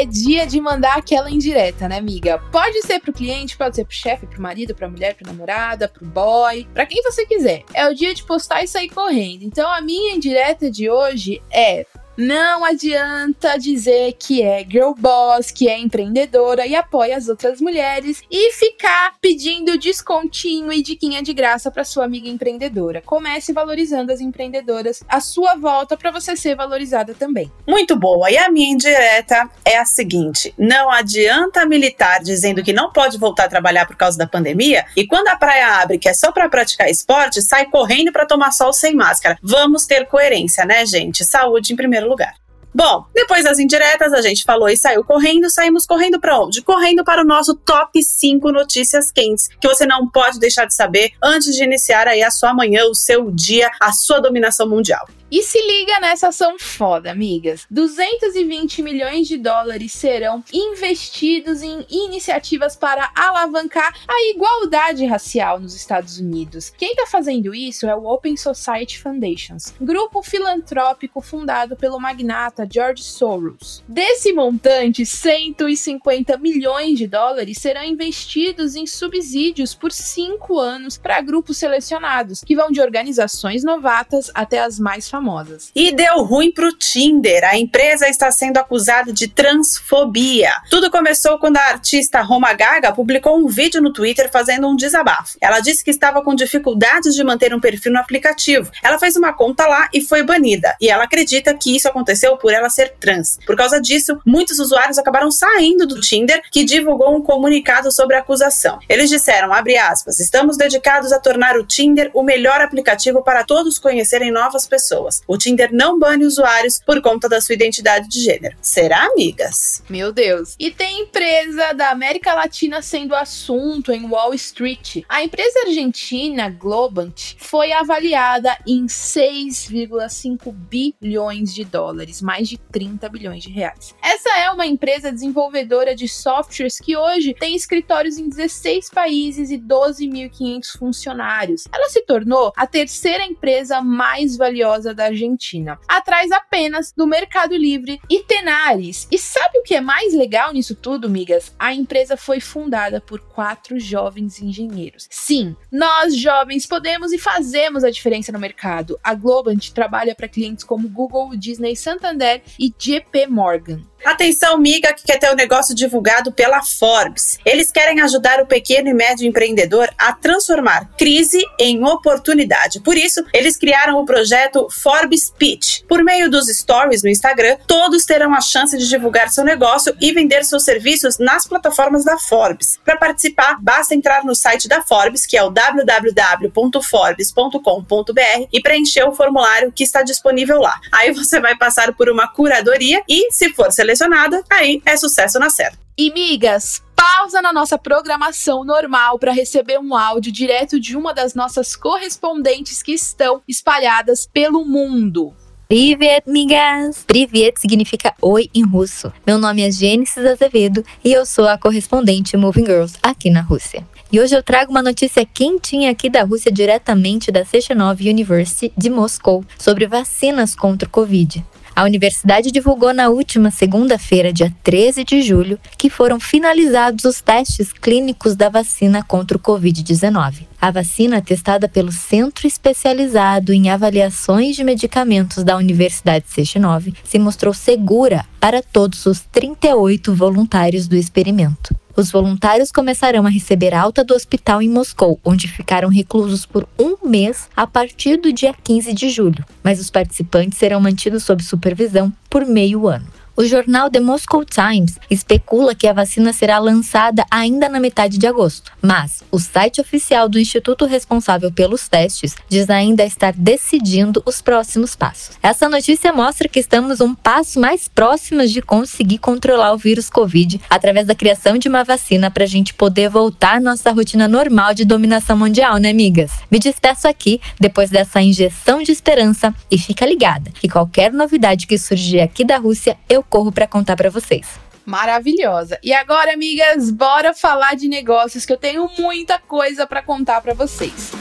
É dia de mandar aquela indireta, né, amiga? Pode ser pro cliente, pode ser pro chefe, pro marido, pra mulher, pra namorada, pro boy, pra quem você quiser. É o dia de postar e sair correndo. Então a minha indireta de hoje é não adianta dizer que é girl boss, que é empreendedora e apoia as outras mulheres e ficar pedindo descontinho e diquinha de graça para sua amiga empreendedora. Comece valorizando as empreendedoras à sua volta para você ser valorizada também. Muito boa. E a minha indireta é a seguinte: não adianta militar dizendo que não pode voltar a trabalhar por causa da pandemia e quando a praia abre que é só para praticar esporte, sai correndo para tomar sol sem máscara. Vamos ter coerência, né, gente? Saúde em primeiro lugar. Bom, depois das indiretas, a gente falou e saiu correndo. Saímos correndo para onde? Correndo para o nosso top 5 notícias quentes, que você não pode deixar de saber antes de iniciar aí a sua manhã, o seu dia, a sua dominação mundial. E se liga nessa ação foda, amigas. 220 milhões de dólares serão investidos em iniciativas para alavancar a igualdade racial nos Estados Unidos. Quem está fazendo isso é o Open Society Foundations, grupo filantrópico fundado pelo magnata George Soros. Desse montante, 150 milhões de dólares serão investidos em subsídios por cinco anos para grupos selecionados, que vão de organizações novatas até as mais famosas famosas. E deu ruim pro Tinder. A empresa está sendo acusada de transfobia. Tudo começou quando a artista Roma Gaga publicou um vídeo no Twitter fazendo um desabafo. Ela disse que estava com dificuldades de manter um perfil no aplicativo. Ela fez uma conta lá e foi banida. E ela acredita que isso aconteceu por ela ser trans. Por causa disso, muitos usuários acabaram saindo do Tinder, que divulgou um comunicado sobre a acusação. Eles disseram, aspas, estamos dedicados a tornar o Tinder o melhor aplicativo para todos conhecerem novas pessoas pessoas. O Tinder não bane usuários por conta da sua identidade de gênero. Será, amigas? Meu Deus. E tem empresa da América Latina sendo assunto em Wall Street. A empresa argentina Globant foi avaliada em 6,5 bilhões de dólares, mais de 30 bilhões de reais. Essa é uma empresa desenvolvedora de softwares que hoje tem escritórios em 16 países e 12.500 funcionários. Ela se tornou a terceira empresa mais valiosa da Argentina, atrás apenas do Mercado Livre e Tenaris. E sabe o que é mais legal nisso tudo, migas? A empresa foi fundada por quatro jovens engenheiros. Sim, nós jovens podemos e fazemos a diferença no mercado. A Globant trabalha para clientes como Google, Disney, Santander e JP Morgan. Atenção, miga que quer ter o negócio divulgado pela Forbes. Eles querem ajudar o pequeno e médio empreendedor a transformar crise em oportunidade. Por isso, eles criaram o projeto Forbes Pitch. Por meio dos stories no Instagram, todos terão a chance de divulgar seu negócio e vender seus serviços nas plataformas da Forbes. Para participar, basta entrar no site da Forbes, que é o www.forbes.com.br e preencher o formulário que está disponível lá. Aí você vai passar por uma curadoria e, se for selecionado, selecionada, aí é sucesso na certa. E migas, pausa na nossa programação normal para receber um áudio direto de uma das nossas correspondentes que estão espalhadas pelo mundo. Privet, migas! Privet significa oi em russo. Meu nome é Gênesis Azevedo e eu sou a correspondente Moving Girls aqui na Rússia. E hoje eu trago uma notícia quentinha aqui da Rússia, diretamente da Sechenov University de Moscou, sobre vacinas contra o Covid. A universidade divulgou na última segunda-feira, dia 13 de julho, que foram finalizados os testes clínicos da vacina contra o Covid-19. A vacina, testada pelo Centro Especializado em Avaliações de Medicamentos da Universidade Sechenov, se mostrou segura para todos os 38 voluntários do experimento. Os voluntários começarão a receber alta do hospital em Moscou, onde ficaram reclusos por um mês a partir do dia 15 de julho, mas os participantes serão mantidos sob supervisão por meio ano. O jornal The Moscow Times especula que a vacina será lançada ainda na metade de agosto, mas o site oficial do instituto responsável pelos testes diz ainda estar decidindo os próximos passos. Essa notícia mostra que estamos um passo mais próximos de conseguir controlar o vírus Covid através da criação de uma vacina para a gente poder voltar à nossa rotina normal de dominação mundial, né, amigas? Me despeço aqui depois dessa injeção de esperança e fica ligada que qualquer novidade que surgir aqui da Rússia eu corro para contar para vocês. Maravilhosa. E agora, amigas, bora falar de negócios que eu tenho muita coisa para contar para vocês.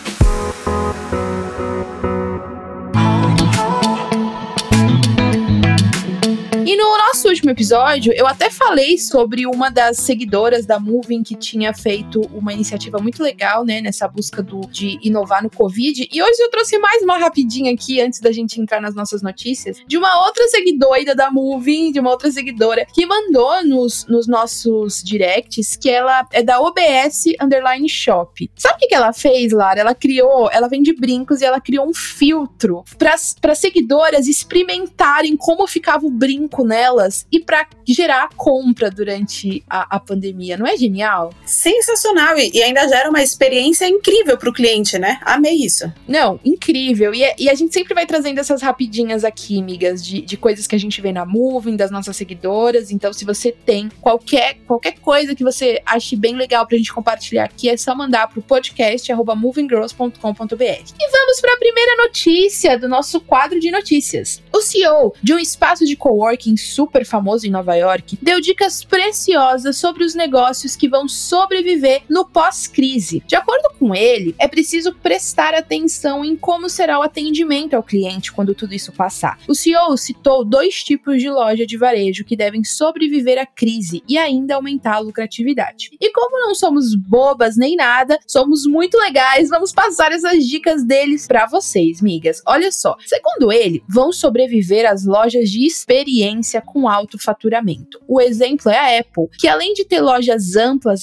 E no nosso último episódio, eu até falei sobre uma das seguidoras da Moving que tinha feito uma iniciativa muito legal, né, nessa busca do, de inovar no Covid. E hoje eu trouxe mais uma rapidinha aqui, antes da gente entrar nas nossas notícias, de uma outra seguidora da Moving, de uma outra seguidora, que mandou nos, nos nossos directs que ela é da OBS Underline Shop. Sabe o que ela fez, Lara? Ela criou, ela vende brincos e ela criou um filtro para seguidoras experimentarem como ficava o brinco foco nelas e para gerar compra durante a, a, pandemia. Não é genial? Sensacional! E, e ainda gera uma experiência incrível para o cliente, né? Amei isso. Não, incrível. E, e, a gente sempre vai trazendo essas rapidinhas aqui, amigas, de, de coisas que a gente vê na Moving, das nossas seguidoras. Então, se você tem qualquer, qualquer coisa que você ache bem legal pra gente compartilhar aqui, é só mandar pro podcast movinggirls.com.br. E vamos para a primeira notícia do nosso quadro de notícias. O CEO de um espaço de coworking super famoso em Nova York, deu dicas preciosas sobre os negócios que vão sobreviver no pós-crise. De acordo com ele, é preciso prestar atenção em como será o atendimento ao cliente quando tudo isso passar. O CEO citou dois tipos de loja de varejo que devem sobreviver à crise e ainda aumentar a lucratividade. E como não somos bobas nem nada, somos muito legais, vamos passar essas dicas deles para vocês, migas. Olha só, segundo ele, vão sobreviver as lojas de experiência com alto faturamento. O exemplo é a Apple, que além de ter lojas amplas,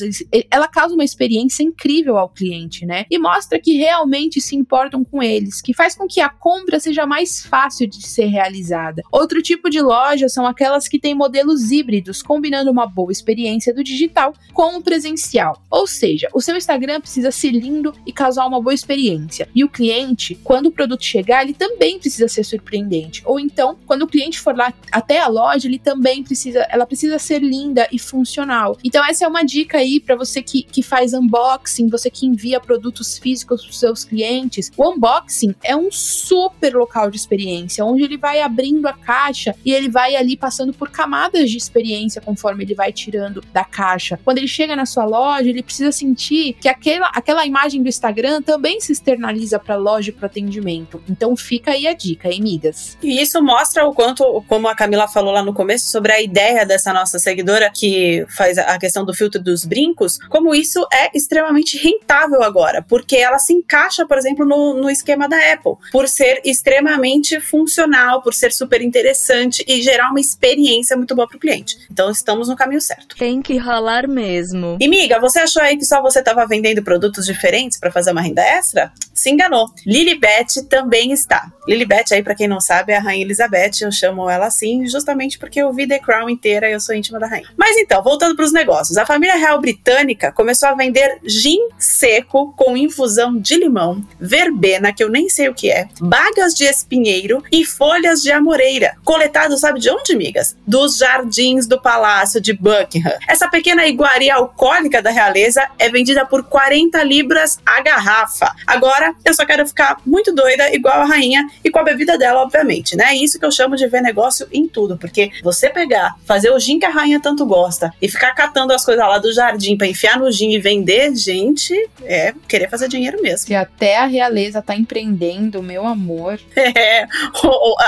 ela causa uma experiência incrível ao cliente, né? E mostra que realmente se importam com eles, que faz com que a compra seja mais fácil de ser realizada. Outro tipo de loja são aquelas que têm modelos híbridos, combinando uma boa experiência do digital com o presencial. Ou seja, o seu Instagram precisa ser lindo e causar uma boa experiência. E o cliente, quando o produto chegar, ele também precisa ser surpreendente. Ou então, quando o cliente for lá até a loja, ele também precisa, ela precisa ser linda e funcional. Então essa é uma dica aí para você que, que faz unboxing, você que envia produtos físicos para seus clientes. O unboxing é um super local de experiência, onde ele vai abrindo a caixa e ele vai ali passando por camadas de experiência conforme ele vai tirando da caixa. Quando ele chega na sua loja, ele precisa sentir que aquela, aquela imagem do Instagram também se externaliza para a loja e para atendimento. Então fica aí a dica, hein, migas? E isso mostra o quanto, como a Camila falou lá no começo sobre a ideia dessa nossa seguidora que faz a questão do filtro dos brincos, como isso é extremamente rentável agora, porque ela se encaixa, por exemplo, no, no esquema da Apple, por ser extremamente funcional, por ser super interessante e gerar uma experiência muito boa para o cliente. Então estamos no caminho certo. Tem que rolar mesmo. E miga, você achou aí que só você estava vendendo produtos diferentes para fazer uma renda extra? Se enganou. Lilibet também está. Lilibet aí para quem não sabe é a rainha Elizabeth, eu chamo ela assim, justamente justamente porque eu vi The Crown inteira e eu sou íntima da rainha. Mas então, voltando para os negócios. A família real britânica começou a vender gin seco com infusão de limão, verbena, que eu nem sei o que é, bagas de espinheiro e folhas de amoreira, coletado sabe de onde, migas? Dos jardins do Palácio de Buckingham. Essa pequena iguaria alcoólica da realeza é vendida por 40 libras a garrafa. Agora, eu só quero ficar muito doida, igual a rainha, e com a bebida dela, obviamente, né? Isso que eu chamo de ver negócio em tudo porque você pegar, fazer o gin que a rainha tanto gosta e ficar catando as coisas lá do jardim para enfiar no gin e vender, gente, é querer fazer dinheiro mesmo. Se até a realeza tá empreendendo, meu amor. É,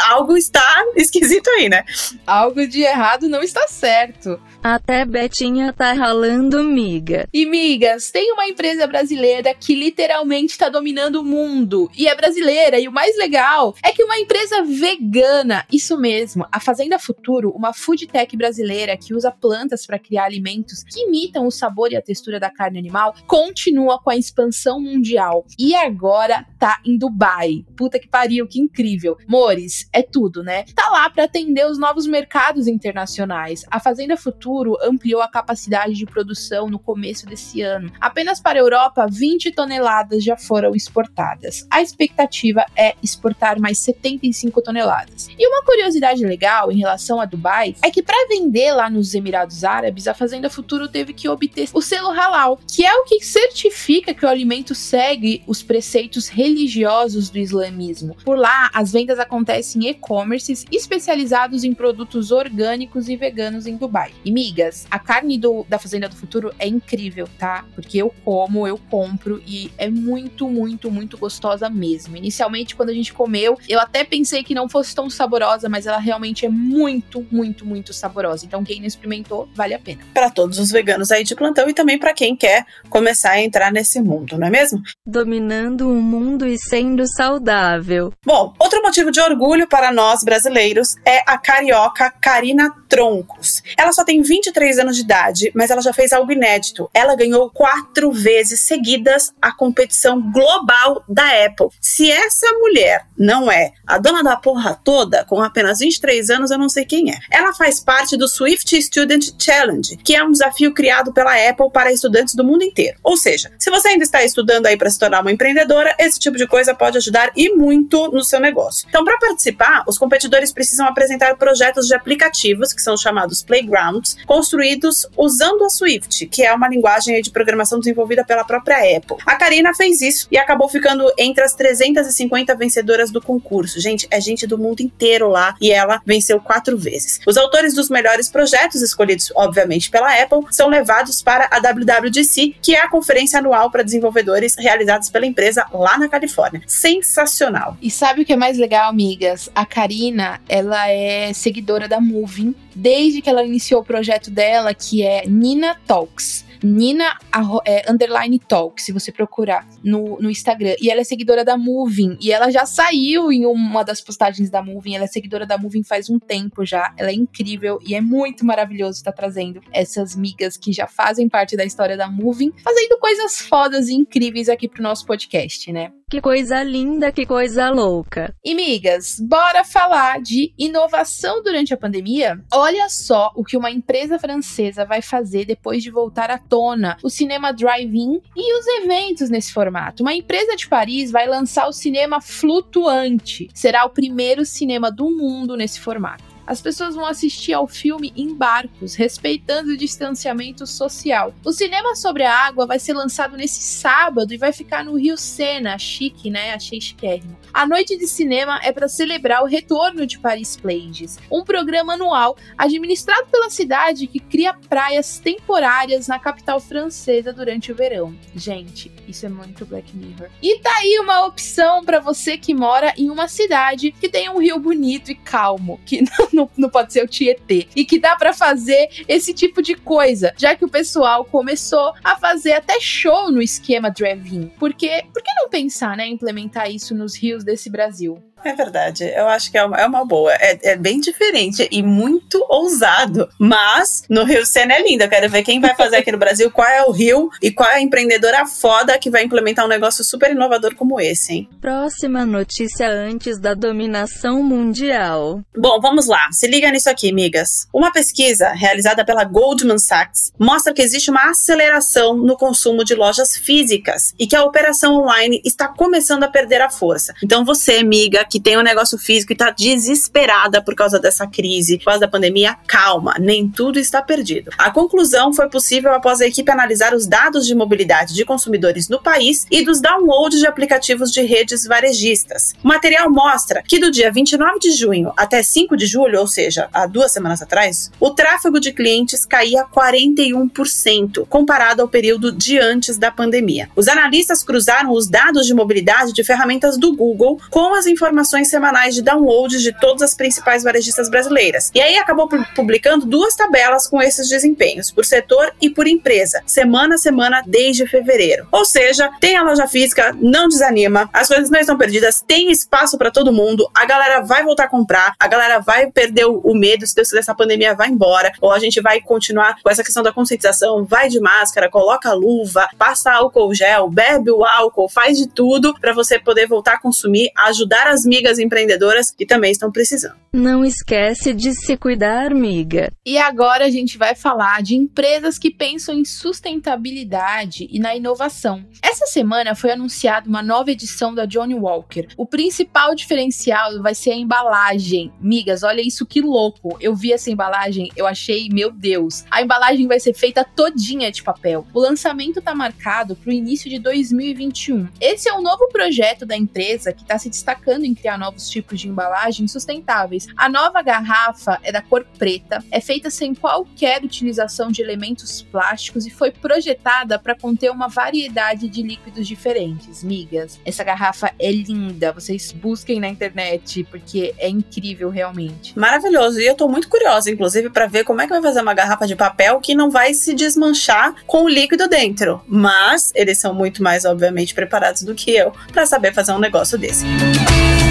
algo está esquisito aí, né? Algo de errado não está certo. Até Betinha tá ralando miga. E migas, tem uma empresa brasileira que literalmente está dominando o mundo. E é brasileira. E o mais legal é que uma empresa vegana, isso mesmo, a Fazenda Futuro, uma food tech brasileira que usa plantas para criar alimentos que imitam o sabor e a textura da carne animal, continua com a expansão mundial. E agora tá em Dubai. Puta que pariu, que incrível. Mores, é tudo, né? Tá lá para atender os novos mercados internacionais. A Fazenda Futuro ampliou a capacidade de produção no começo desse ano. Apenas para a Europa, 20 toneladas já foram exportadas. A expectativa é exportar mais 75 toneladas. E uma curiosidade legal em relação a Dubai é que para vender lá nos Emirados Árabes, a Fazenda Futuro teve que obter o selo halal, que é o que certifica que o alimento segue os preceitos religiosos do islamismo. Por lá, as vendas acontecem em e-commerces especializados em produtos orgânicos e veganos em Dubai. E migas, a carne do, da Fazenda do Futuro é incrível, tá? Porque eu como, eu compro e é muito, muito, muito gostosa mesmo. Inicialmente, quando a gente comeu, eu até pensei que não fosse tão saborosa, mas ela realmente é muito, muito, muito saborosa. Então, quem não experimentou, vale a pena. Para todos os veganos aí de plantão e também para quem quer começar a entrar nesse mundo, não é mesmo? Dominando o mundo e sendo saudável. Bom, outro motivo de orgulho para nós brasileiros é a carioca Karina Troncos. Ela só tem 23 anos de idade, mas ela já fez algo inédito. Ela ganhou quatro vezes seguidas a competição global da Apple. Se essa mulher não é a dona da porra toda, com apenas 23 anos, eu não sei quem é. Ela faz parte do Swift Student Challenge, que é um desafio criado pela Apple para estudantes do mundo inteiro. Ou seja, se você ainda está estudando aí para se tornar uma empreendedora, esse tipo de coisa pode ajudar e muito no seu negócio. Então, para participar, os competidores precisam apresentar projetos de aplicativos, que são chamados playgrounds, construídos usando a Swift, que é uma linguagem de programação desenvolvida pela própria Apple. A Karina fez isso e acabou ficando entre as 350 vencedoras do concurso. Gente, é gente do mundo inteiro lá e ela venceu quatro vezes. Os autores dos melhores projetos, escolhidos obviamente pela Apple, são levados para a WWDC, que é a conferência anual para desenvolvedores realizados pela empresa lá na Califórnia. Sensacional. E sabe o que é mais legal, amigas? A Karina, ela é seguidora da Moving desde que ela iniciou o projeto dela, que é Nina Talks. Nina é, underline talk, se você procurar no, no Instagram. E ela é seguidora da Moving. E ela já saiu em uma das postagens da Moving. Ela é seguidora da Moving faz um tempo já. Ela é incrível e é muito maravilhoso estar trazendo essas migas que já fazem parte da história da Moving, fazendo coisas fodas e incríveis aqui pro nosso podcast, né? Que coisa linda, que coisa louca. E migas, bora falar de inovação durante a pandemia? Olha só o que uma empresa francesa vai fazer depois de voltar à tona o cinema drive-in e os eventos nesse formato. Uma empresa de Paris vai lançar o cinema flutuante. Será o primeiro cinema do mundo nesse formato as pessoas vão assistir ao filme em barcos, respeitando o distanciamento social. O cinema sobre a água vai ser lançado nesse sábado e vai ficar no Rio Sena, chique, né? Achei chiquérrimo. A noite de cinema é para celebrar o retorno de Paris Plages, um programa anual administrado pela cidade que cria praias temporárias na capital francesa durante o verão. Gente, isso é muito Black Mirror. E tá aí uma opção para você que mora em uma cidade que tem um rio bonito e calmo, que não não, não pode ser o Tietê. E que dá para fazer esse tipo de coisa, já que o pessoal começou a fazer até show no esquema drive-in. Porque, por que não pensar, né, implementar isso nos rios desse Brasil? É verdade, eu acho que é uma, é uma boa. É, é, bem diferente e muito ousado. Mas no Rio Sena é lindo. Eu quero ver quem vai fazer aqui no Brasil, qual é o Rio e qual é a empreendedora foda que vai implementar um negócio super inovador como esse, hein? Próxima notícia antes da dominação mundial. Bom, vamos lá. Se liga nisso aqui, amigas. Uma pesquisa realizada pela Goldman Sachs mostra que existe uma aceleração no consumo de lojas físicas e que a operação online está começando a perder a força. Então você, amiga, que tem um negócio físico e está desesperada por causa dessa crise, por causa da pandemia, calma, nem tudo está perdido. A conclusão foi possível após a equipe analisar os dados de mobilidade de consumidores no país e dos downloads de aplicativos de redes varejistas. O material mostra que do dia 29 de junho até 5 de julho, ou seja, há duas semanas atrás, o tráfego de clientes caía 41% comparado ao período de antes da pandemia. Os analistas cruzaram os dados de mobilidade de ferramentas do Google com as informações informações semanais de downloads de todas as principais varejistas brasileiras. E aí acabou publicando duas tabelas com esses desempenhos, por setor e por empresa, semana a semana desde fevereiro. Ou seja, tem a loja física, não desanima, as coisas não estão perdidas, tem espaço para todo mundo, a galera vai voltar a comprar, a galera vai perder o medo se Deus essa pandemia vai embora, ou a gente vai continuar com essa questão da conscientização, vai de máscara, coloca luva, passa álcool gel, bebe o álcool, faz de tudo para você poder voltar a consumir, ajudar as migas empreendedoras que também estão precisando. Não esquece de se cuidar, miga. E agora a gente vai falar de empresas que pensam em sustentabilidade e na inovação. Essa semana foi anunciada uma nova edição da Johnny Walker. O principal diferencial vai ser a embalagem. Migas, olha isso que louco. Eu vi essa embalagem, eu achei, meu Deus. A embalagem vai ser feita todinha de papel. O lançamento está marcado para o início de 2021. Esse é o novo projeto da empresa que está se destacando em criar novos tipos de embalagens sustentáveis. A nova garrafa é da cor preta, é feita sem qualquer utilização de elementos plásticos e foi projetada para conter uma variedade de líquidos diferentes. Migas, essa garrafa é linda. Vocês busquem na internet porque é incrível realmente. Maravilhoso. E eu tô muito curiosa, inclusive, para ver como é que vai fazer uma garrafa de papel que não vai se desmanchar com o líquido dentro. Mas eles são muito mais, obviamente, preparados do que eu para saber fazer um negócio desse. bora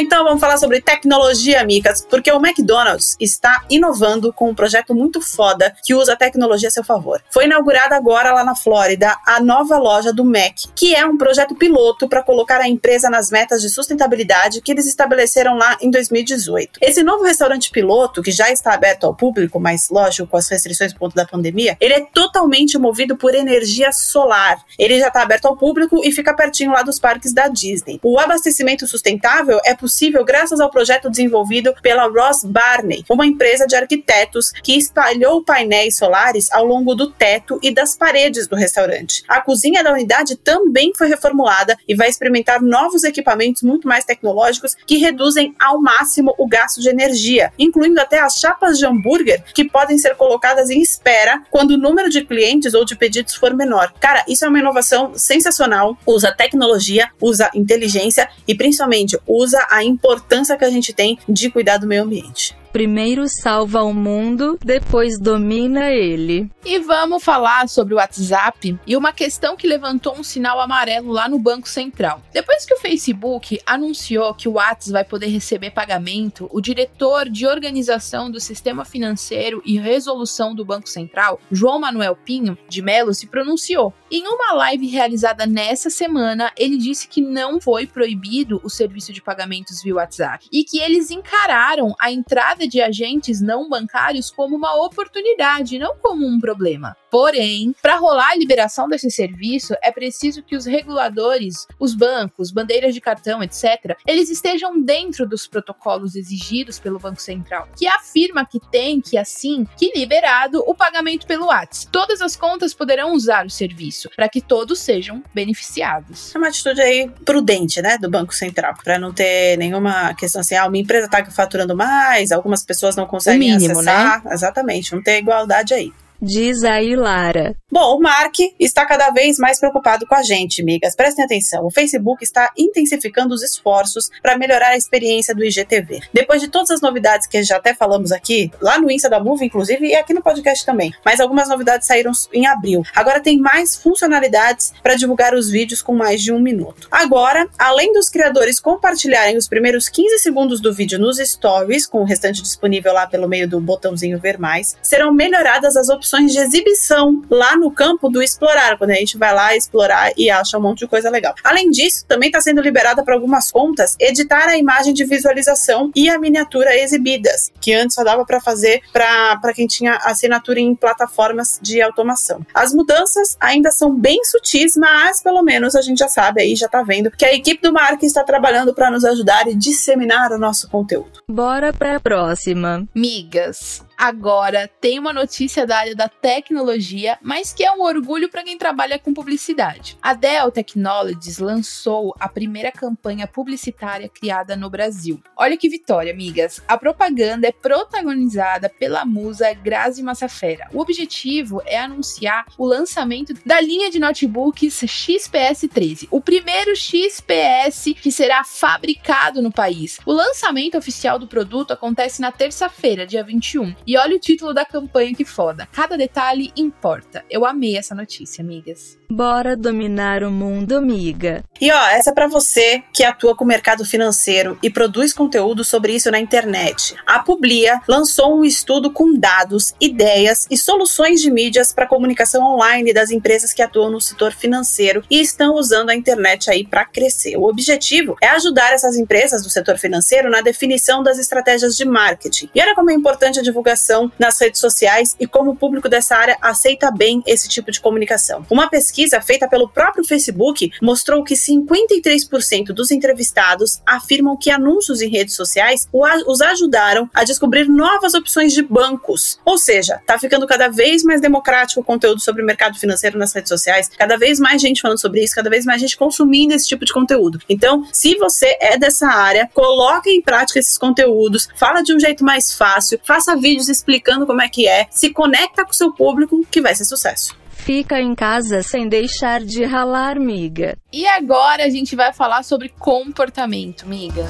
então, vamos falar sobre tecnologia, Micas, porque o McDonald's está inovando com um projeto muito foda que usa a tecnologia a seu favor. Foi inaugurada agora lá na Flórida a nova loja do Mac, que é um projeto piloto para colocar a empresa nas metas de sustentabilidade que eles estabeleceram lá em 2018. Esse novo restaurante piloto, que já está aberto ao público, mas lógico, com as restrições por conta da pandemia, ele é totalmente movido por energia solar. Ele já está aberto ao público e fica pertinho lá dos parques da Disney. O abastecimento sustentável é possível graças ao projeto desenvolvido pela Ross Barney, uma empresa de arquitetos que espalhou painéis solares ao longo do teto e das paredes do restaurante. A cozinha da unidade também foi reformulada e vai experimentar novos equipamentos muito mais tecnológicos que reduzem ao máximo o gasto de energia, incluindo até as chapas de hambúrguer que podem ser colocadas em espera quando o número de clientes ou de pedidos for menor. Cara, isso é uma inovação sensacional. Usa tecnologia, usa inteligência e principalmente usa usa a importância que a gente tem de cuidar do meio ambiente. Primeiro salva o mundo, depois domina ele. E vamos falar sobre o WhatsApp e uma questão que levantou um sinal amarelo lá no Banco Central. Depois que o Facebook anunciou que o WhatsApp vai poder receber pagamento, o diretor de organização do sistema financeiro e resolução do Banco Central, João Manuel Pinho de Melo, se pronunciou. Em uma live realizada nessa semana, ele disse que não foi proibido o serviço de pagamentos via WhatsApp e que eles encararam a entrada de agentes não bancários como uma oportunidade, não como um problema. Porém, para rolar a liberação desse serviço, é preciso que os reguladores, os bancos, bandeiras de cartão, etc., eles estejam dentro dos protocolos exigidos pelo Banco Central, que afirma que tem que, assim, que liberado o pagamento pelo WhatsApp. Todas as contas poderão usar o serviço, para que todos sejam beneficiados. É uma atitude aí prudente, né, do Banco Central, para não ter nenhuma questão assim, ah, uma empresa está faturando mais, alguma algumas pessoas não conseguem mínimo, né? acessar. Né? Exatamente, não tem igualdade aí. Diz aí, Lara. Bom, o Mark está cada vez mais preocupado com a gente, migas. Prestem atenção. O Facebook está intensificando os esforços para melhorar a experiência do IGTV. Depois de todas as novidades que já até falamos aqui, lá no Insta da Move, inclusive, e aqui no podcast também. Mas algumas novidades saíram em abril. Agora tem mais funcionalidades para divulgar os vídeos com mais de um minuto. Agora, além dos criadores compartilharem os primeiros 15 segundos do vídeo nos stories, com o restante disponível lá pelo meio do botãozinho ver mais, serão melhoradas as opções opções de exibição lá no campo do explorar, quando a gente vai lá explorar e acha um monte de coisa legal. Além disso, também está sendo liberada para algumas contas editar a imagem de visualização e a miniatura exibidas, que antes só dava para fazer para quem tinha assinatura em plataformas de automação. As mudanças ainda são bem sutis, mas pelo menos a gente já sabe aí, já está vendo que a equipe do Mark está trabalhando para nos ajudar e disseminar o nosso conteúdo. Bora para a próxima. Migas, agora tem uma notícia da área da tecnologia, mas que é um orgulho para quem trabalha com publicidade. A Dell Technologies lançou a primeira campanha publicitária criada no Brasil. Olha que vitória, amigas! A propaganda é protagonizada pela musa Grazi Massafera. O objetivo é anunciar o lançamento da linha de notebooks XPS 13, o primeiro XPS que será fabricado no país. O lançamento oficial do produto acontece na terça-feira, dia 21. E olha o título da campanha que foda. Cada detalhe importa. Eu amei essa notícia, amigas. Bora dominar o mundo, amiga. E ó, essa é para você que atua com o mercado financeiro e produz conteúdo sobre isso na internet. A Publia lançou um estudo com dados, ideias e soluções de mídias para comunicação online das empresas que atuam no setor financeiro e estão usando a internet aí para crescer. O objetivo é ajudar essas empresas do setor financeiro na definição das estratégias de marketing. E olha como é importante a divulgação nas redes sociais e como o público dessa área aceita bem esse tipo de comunicação. Uma pesquisa feita pelo próprio Facebook mostrou que 53% dos entrevistados afirmam que anúncios em redes sociais os ajudaram a descobrir novas opções de bancos. Ou seja, está ficando cada vez mais democrático o conteúdo sobre o mercado financeiro nas redes sociais, cada vez mais gente falando sobre isso, cada vez mais gente consumindo esse tipo de conteúdo. Então, se você é dessa área, coloque em prática esses conteúdos, fala de um jeito mais fácil, faça vídeos explicando como é que é, se conecta com o seu público, que vai ser sucesso. Fica em casa sem deixar de ralar, miga. E agora a gente vai falar sobre comportamento, migas.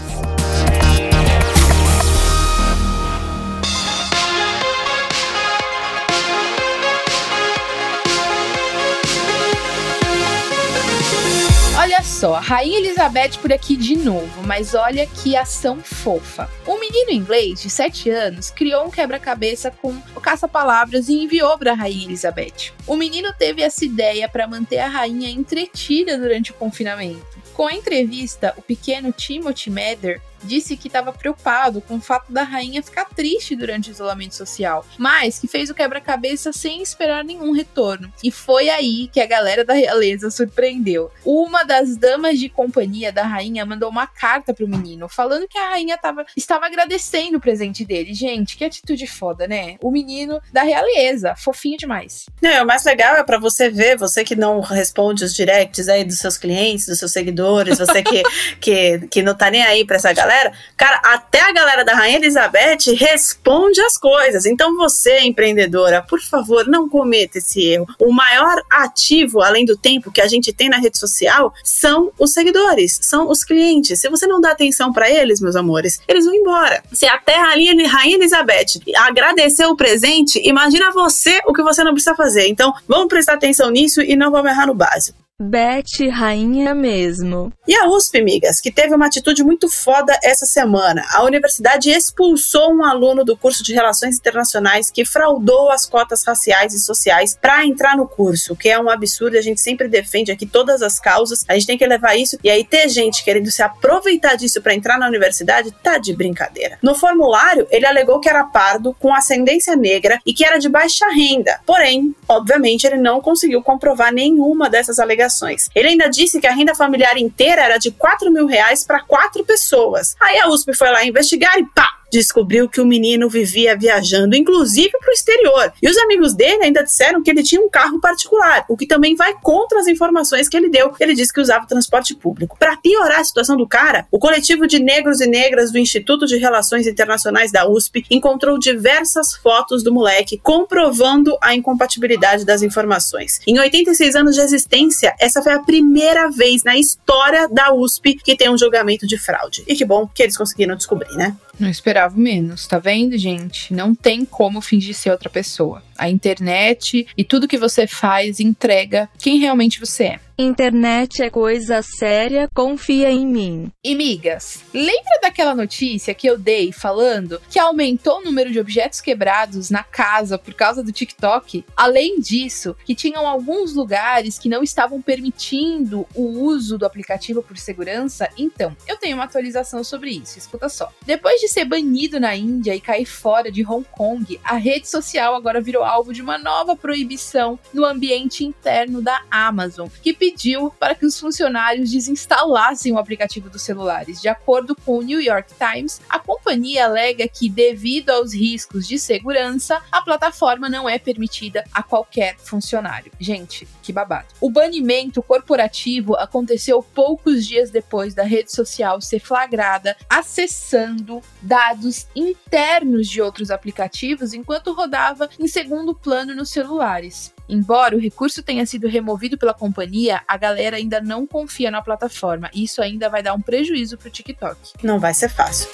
Olha só, Rainha Elizabeth por aqui de novo, mas olha que ação fofa. Um menino inglês de 7 anos criou um quebra-cabeça com o caça-palavras e enviou para a Rainha Elizabeth. O menino teve essa ideia para manter a rainha entretida durante o confinamento. Com a entrevista, o pequeno Timothy Mather disse que estava preocupado com o fato da rainha ficar triste durante o isolamento social, mas que fez o quebra-cabeça sem esperar nenhum retorno. E foi aí que a galera da realeza surpreendeu. Uma das damas de companhia da rainha mandou uma carta pro menino, falando que a rainha tava, estava agradecendo o presente dele. Gente, que atitude foda, né? O menino da realeza, fofinho demais. Não, o mais legal é para você ver, você que não responde os directs aí dos seus clientes, dos seus seguidores, você que, que, que não tá nem aí pra essa galera galera, cara, até a galera da Rainha Elizabeth responde as coisas. Então você, empreendedora, por favor, não cometa esse erro. O maior ativo, além do tempo que a gente tem na rede social, são os seguidores, são os clientes. Se você não dá atenção para eles, meus amores, eles vão embora. Se até a Rainha, Elizabeth agradecer o presente, imagina você o que você não precisa fazer. Então, vamos prestar atenção nisso e não vamos errar no básico. Beth rainha mesmo. E a USP, amigas, que teve uma atitude muito foda essa semana. A universidade expulsou um aluno do curso de Relações Internacionais que fraudou as cotas raciais e sociais para entrar no curso, que é um absurdo. A gente sempre defende aqui todas as causas. A gente tem que levar isso. E aí ter gente querendo se aproveitar disso para entrar na universidade tá de brincadeira. No formulário, ele alegou que era pardo, com ascendência negra e que era de baixa renda. Porém, obviamente, ele não conseguiu comprovar nenhuma dessas alegações ele ainda disse que a renda familiar inteira era de 4 mil reais para quatro pessoas. Aí a USP foi lá investigar e pá! Descobriu que o menino vivia viajando, inclusive para o exterior. E os amigos dele ainda disseram que ele tinha um carro particular, o que também vai contra as informações que ele deu. Ele disse que usava transporte público. Para piorar a situação do cara, o coletivo de negros e negras do Instituto de Relações Internacionais da USP encontrou diversas fotos do moleque comprovando a incompatibilidade das informações. Em 86 anos de existência, essa foi a primeira vez na história da USP que tem um julgamento de fraude. E que bom que eles conseguiram descobrir, né? Não esperava menos, tá vendo, gente? Não tem como fingir ser outra pessoa. A internet e tudo que você faz entrega quem realmente você é. Internet é coisa séria, confia em mim. E migas, lembra daquela notícia que eu dei falando que aumentou o número de objetos quebrados na casa por causa do TikTok? Além disso, que tinham alguns lugares que não estavam permitindo o uso do aplicativo por segurança? Então, eu tenho uma atualização sobre isso, escuta só. Depois de ser banido na Índia e cair fora de Hong Kong, a rede social agora virou alvo de uma nova proibição no ambiente interno da Amazon, que pediu para que os funcionários desinstalassem o aplicativo dos celulares. De acordo com o New York Times, a companhia alega que, devido aos riscos de segurança, a plataforma não é permitida a qualquer funcionário. Gente, que babado. O banimento corporativo aconteceu poucos dias depois da rede social ser flagrada acessando dados internos de outros aplicativos enquanto rodava em segundo plano nos celulares. Embora o recurso tenha sido removido pela companhia, a galera ainda não confia na plataforma e isso ainda vai dar um prejuízo pro TikTok. Não vai ser fácil.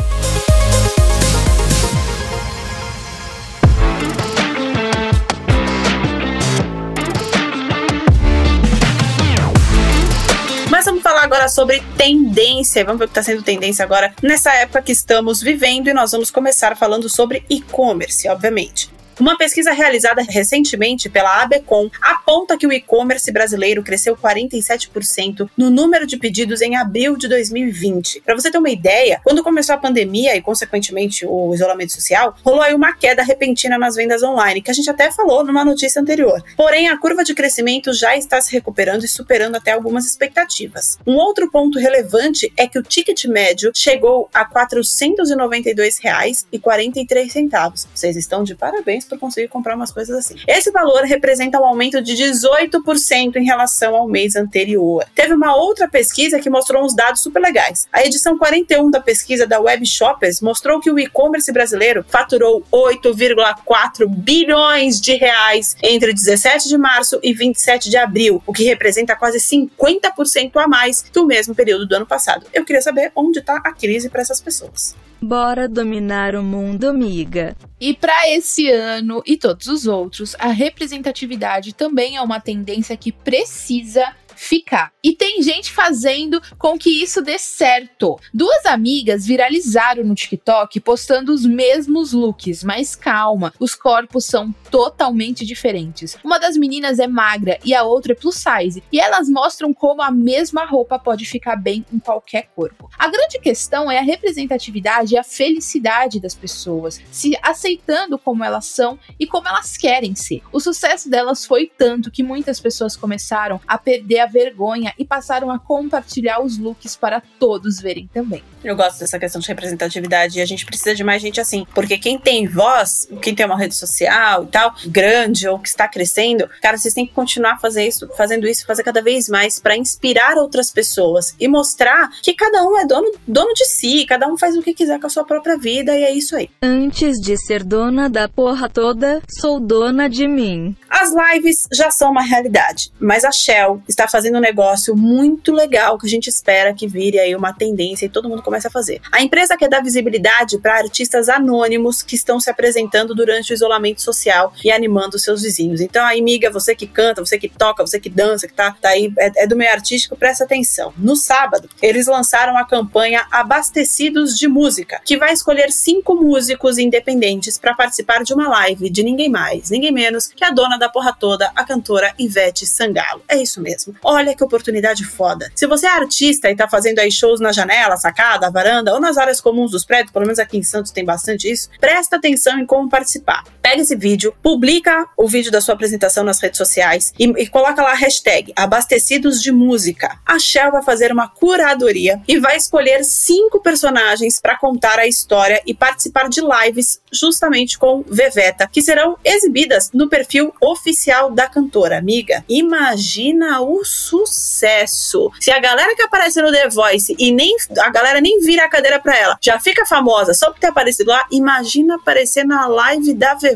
Mas vamos falar agora sobre tendência. Vamos ver o que está sendo tendência agora nessa época que estamos vivendo e nós vamos começar falando sobre e-commerce, obviamente. Uma pesquisa realizada recentemente pela Abecom aponta que o e-commerce brasileiro cresceu 47% no número de pedidos em abril de 2020. Para você ter uma ideia, quando começou a pandemia e, consequentemente, o isolamento social, rolou aí uma queda repentina nas vendas online, que a gente até falou numa notícia anterior. Porém, a curva de crescimento já está se recuperando e superando até algumas expectativas. Um outro ponto relevante é que o ticket médio chegou a R$ 492,43. Vocês estão de parabéns para conseguir comprar umas coisas assim. Esse valor representa um aumento de 18% em relação ao mês anterior. Teve uma outra pesquisa que mostrou uns dados super legais. A edição 41 da pesquisa da Web Shoppers mostrou que o e-commerce brasileiro faturou 8,4 bilhões de reais entre 17 de março e 27 de abril, o que representa quase 50% a mais do mesmo período do ano passado. Eu queria saber onde está a crise para essas pessoas. Bora dominar o mundo, amiga. E para esse ano e todos os outros, a representatividade também é uma tendência que precisa ficar. E tem gente fazendo com que isso dê certo. Duas amigas viralizaram no TikTok postando os mesmos looks, mas calma, os corpos são totalmente diferentes. Uma das meninas é magra e a outra é plus size, e elas mostram como a mesma roupa pode ficar bem em qualquer corpo. A grande questão é a representatividade e a felicidade das pessoas, se aceitando como elas são e como elas querem ser. O sucesso delas foi tanto que muitas pessoas começaram a perder a vergonha e passaram a compartilhar os looks para todos verem também. Eu gosto dessa questão de representatividade e a gente precisa de mais gente assim, porque quem tem voz, quem tem uma rede social e tal, grande ou que está crescendo, cara, vocês têm que continuar fazer isso, fazendo isso, fazer cada vez mais para inspirar outras pessoas e mostrar que cada um é dono, dono de si, cada um faz o que quiser com a sua própria vida e é isso aí. Antes de ser dona da porra toda, sou dona de mim. As lives já são uma realidade, mas a Shell está fazendo um negócio muito legal que a gente espera que vire aí uma tendência e todo mundo comece a fazer. A empresa quer dar visibilidade para artistas anônimos que estão se apresentando durante o isolamento social e animando seus vizinhos. Então, aí, amiga, você que canta, você que toca, você que dança, que tá, tá aí, é, é do meio artístico, presta atenção. No sábado, eles lançaram a campanha Abastecidos de Música, que vai escolher cinco músicos independentes para participar de uma live de ninguém mais, ninguém menos que a dona da porra toda, a cantora Ivete Sangalo. É isso mesmo. Olha que oportunidade foda. Se você é artista e tá fazendo aí shows na janela, sacada, varanda ou nas áreas comuns dos prédios, pelo menos aqui em Santos tem bastante isso, presta atenção em como participar. Pega esse vídeo, publica o vídeo da sua apresentação nas redes sociais e, e coloca lá a hashtag Abastecidos de Música. A Shell vai fazer uma curadoria e vai escolher cinco personagens para contar a história e participar de lives justamente com Veveta, que serão exibidas no perfil oficial da cantora. Amiga, imagina o sucesso. Se a galera que aparece no The Voice e nem a galera nem vira a cadeira pra ela, já fica famosa só por ter aparecido lá, imagina aparecer na live da Veveta.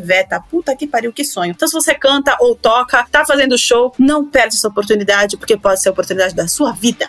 Puta que pariu, que sonho. Então se você canta ou toca, tá fazendo show, não perde essa oportunidade, porque pode ser a oportunidade da sua vida.